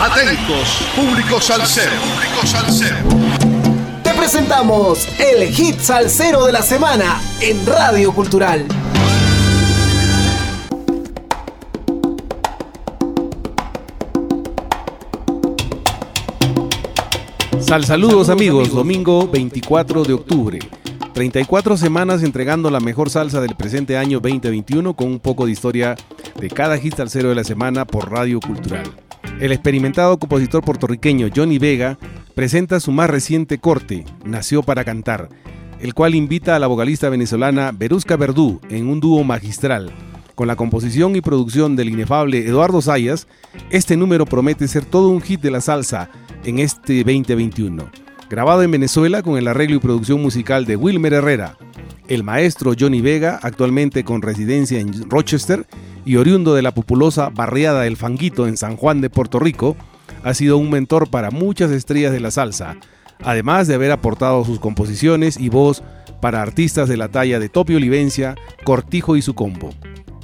Atentos, público salsero. Público salsero. Te presentamos el hit salsero de la semana en Radio Cultural. Sal saludos amigos, domingo 24 de octubre. 34 semanas entregando la mejor salsa del presente año 2021 con un poco de historia de cada hit salsero de la semana por Radio Cultural. El experimentado compositor puertorriqueño Johnny Vega presenta su más reciente corte, Nació para cantar, el cual invita a la vocalista venezolana Berusca Verdú en un dúo magistral. Con la composición y producción del inefable Eduardo Sayas, este número promete ser todo un hit de la salsa en este 2021. Grabado en Venezuela con el arreglo y producción musical de Wilmer Herrera, el maestro Johnny Vega, actualmente con residencia en Rochester y oriundo de la populosa barriada El Fanguito en San Juan de Puerto Rico, ha sido un mentor para muchas estrellas de la salsa, además de haber aportado sus composiciones y voz para artistas de la talla de Topi Olivencia, Cortijo y su combo.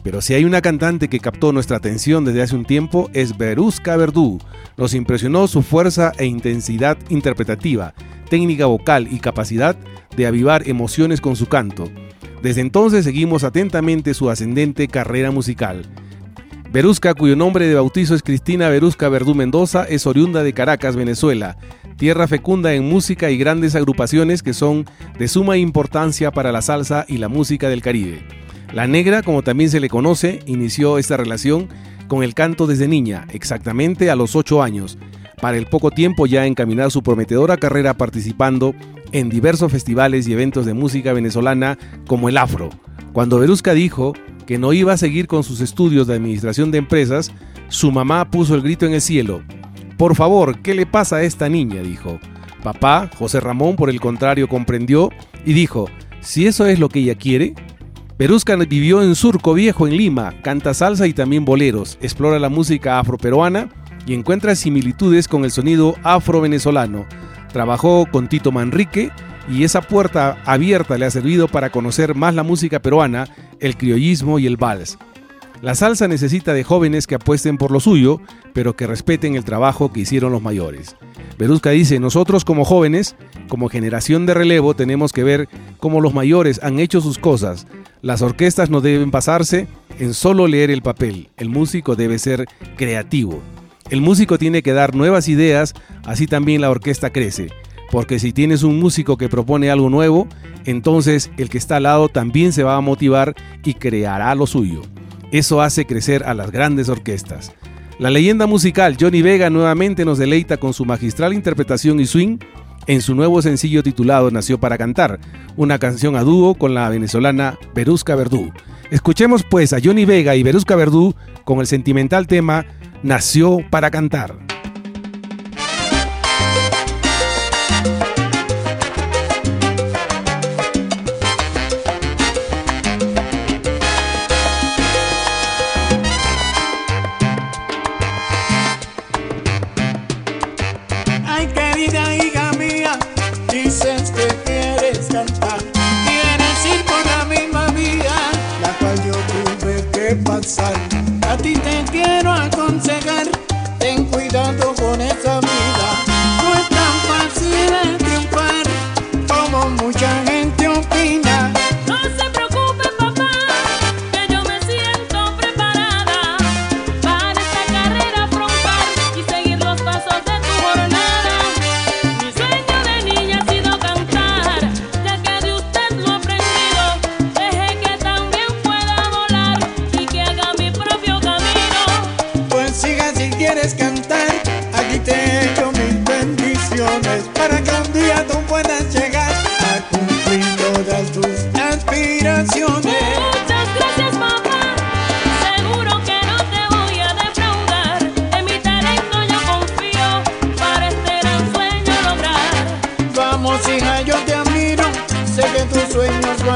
Pero si hay una cantante que captó nuestra atención desde hace un tiempo es Berusca Verdú. Nos impresionó su fuerza e intensidad interpretativa, técnica vocal y capacidad de avivar emociones con su canto. Desde entonces seguimos atentamente su ascendente carrera musical. Berusca, cuyo nombre de bautizo es Cristina Berusca Verdú Mendoza, es oriunda de Caracas, Venezuela, tierra fecunda en música y grandes agrupaciones que son de suma importancia para la salsa y la música del Caribe. La negra, como también se le conoce, inició esta relación con el canto desde niña, exactamente a los 8 años, para el poco tiempo ya encaminar su prometedora carrera participando en diversos festivales y eventos de música venezolana como el Afro. Cuando Berusca dijo que no iba a seguir con sus estudios de administración de empresas, su mamá puso el grito en el cielo. Por favor, ¿qué le pasa a esta niña? dijo. Papá, José Ramón, por el contrario, comprendió y dijo, si eso es lo que ella quiere, Berusca vivió en Surco Viejo, en Lima, canta salsa y también boleros, explora la música afroperuana y encuentra similitudes con el sonido afro-venezolano. Trabajó con Tito Manrique y esa puerta abierta le ha servido para conocer más la música peruana, el criollismo y el vals. La salsa necesita de jóvenes que apuesten por lo suyo, pero que respeten el trabajo que hicieron los mayores. Berusca dice, nosotros como jóvenes, como generación de relevo, tenemos que ver cómo los mayores han hecho sus cosas, las orquestas no deben basarse en solo leer el papel, el músico debe ser creativo. El músico tiene que dar nuevas ideas, así también la orquesta crece. Porque si tienes un músico que propone algo nuevo, entonces el que está al lado también se va a motivar y creará lo suyo. Eso hace crecer a las grandes orquestas. La leyenda musical Johnny Vega nuevamente nos deleita con su magistral interpretación y swing en su nuevo sencillo titulado Nació para cantar, una canción a dúo con la venezolana Berusca Verdú. Escuchemos pues a Johnny Vega y Berusca Verdú con el sentimental tema Nació para cantar. Second.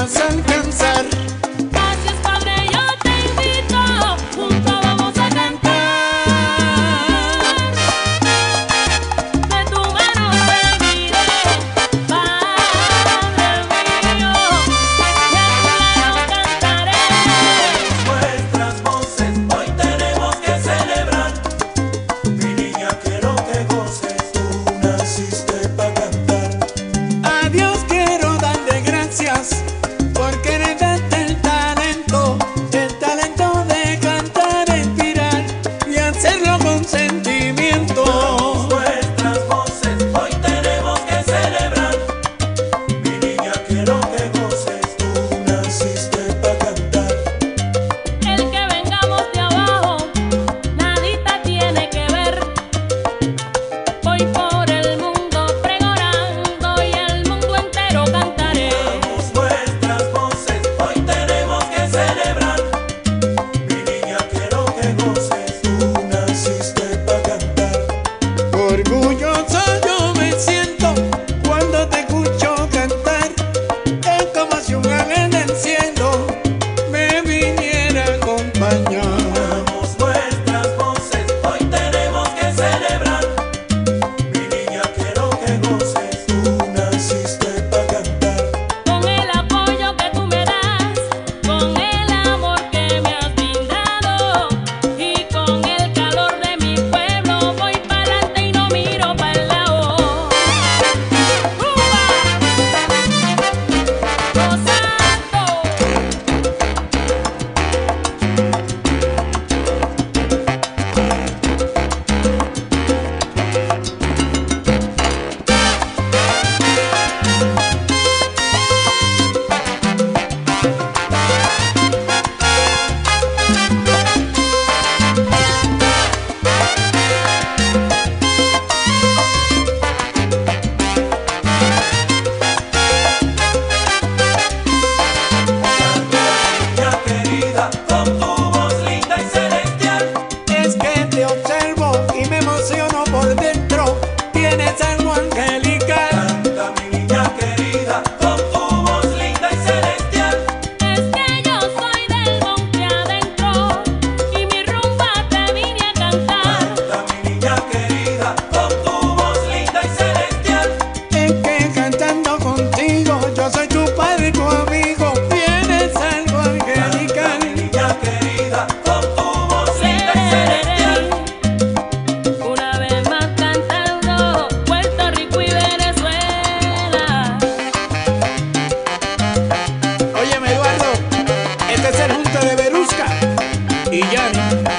Nuestras voces sueño. Yeah.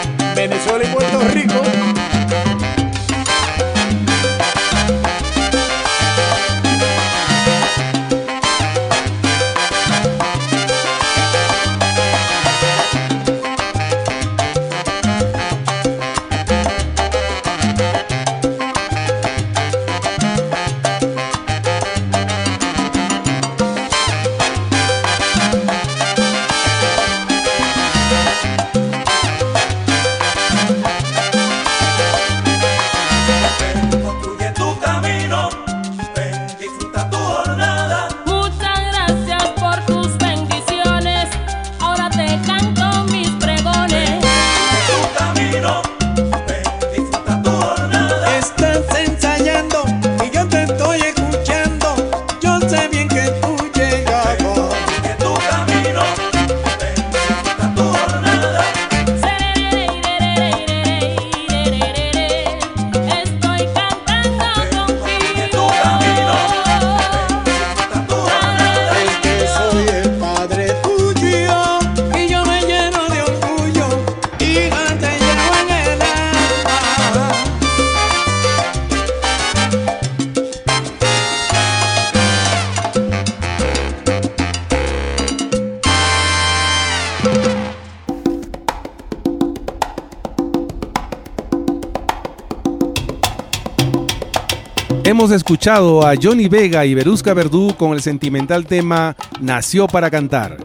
Hemos escuchado a Johnny Vega y Berusca Verdú con el sentimental tema Nació para cantar.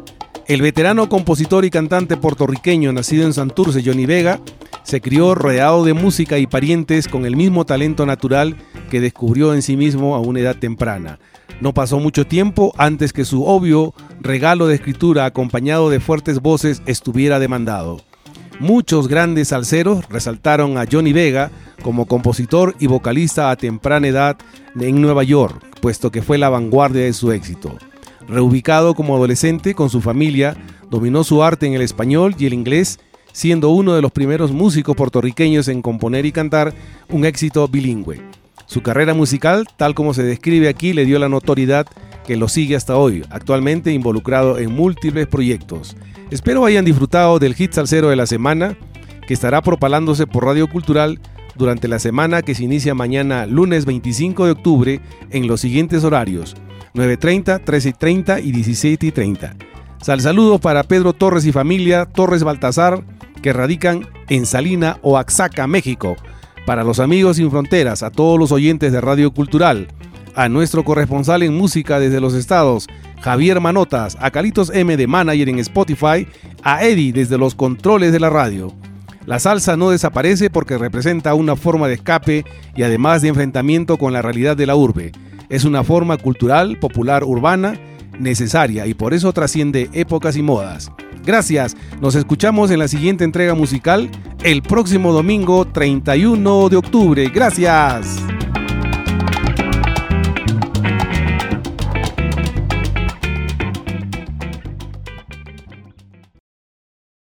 El veterano compositor y cantante puertorriqueño nacido en Santurce, Johnny Vega, se crió rodeado de música y parientes con el mismo talento natural que descubrió en sí mismo a una edad temprana. No pasó mucho tiempo antes que su obvio regalo de escritura acompañado de fuertes voces estuviera demandado. Muchos grandes salseros resaltaron a Johnny Vega como compositor y vocalista a temprana edad en Nueva York, puesto que fue la vanguardia de su éxito. Reubicado como adolescente con su familia, dominó su arte en el español y el inglés, siendo uno de los primeros músicos puertorriqueños en componer y cantar un éxito bilingüe. Su carrera musical, tal como se describe aquí, le dio la notoriedad que lo sigue hasta hoy, actualmente involucrado en múltiples proyectos. Espero hayan disfrutado del hit salsero de la semana, que estará propalándose por Radio Cultural durante la semana que se inicia mañana lunes 25 de octubre en los siguientes horarios 9.30, 13.30 y 17.30. Sal saludos para Pedro Torres y familia Torres Baltasar que radican en Salina o Axaca, México. Para los amigos sin fronteras, a todos los oyentes de Radio Cultural, a nuestro corresponsal en música desde los estados, Javier Manotas, a Calitos M de Manager en Spotify, a Eddie desde los controles de la radio. La salsa no desaparece porque representa una forma de escape y además de enfrentamiento con la realidad de la urbe. Es una forma cultural, popular, urbana, necesaria y por eso trasciende épocas y modas. Gracias, nos escuchamos en la siguiente entrega musical el próximo domingo 31 de octubre. Gracias.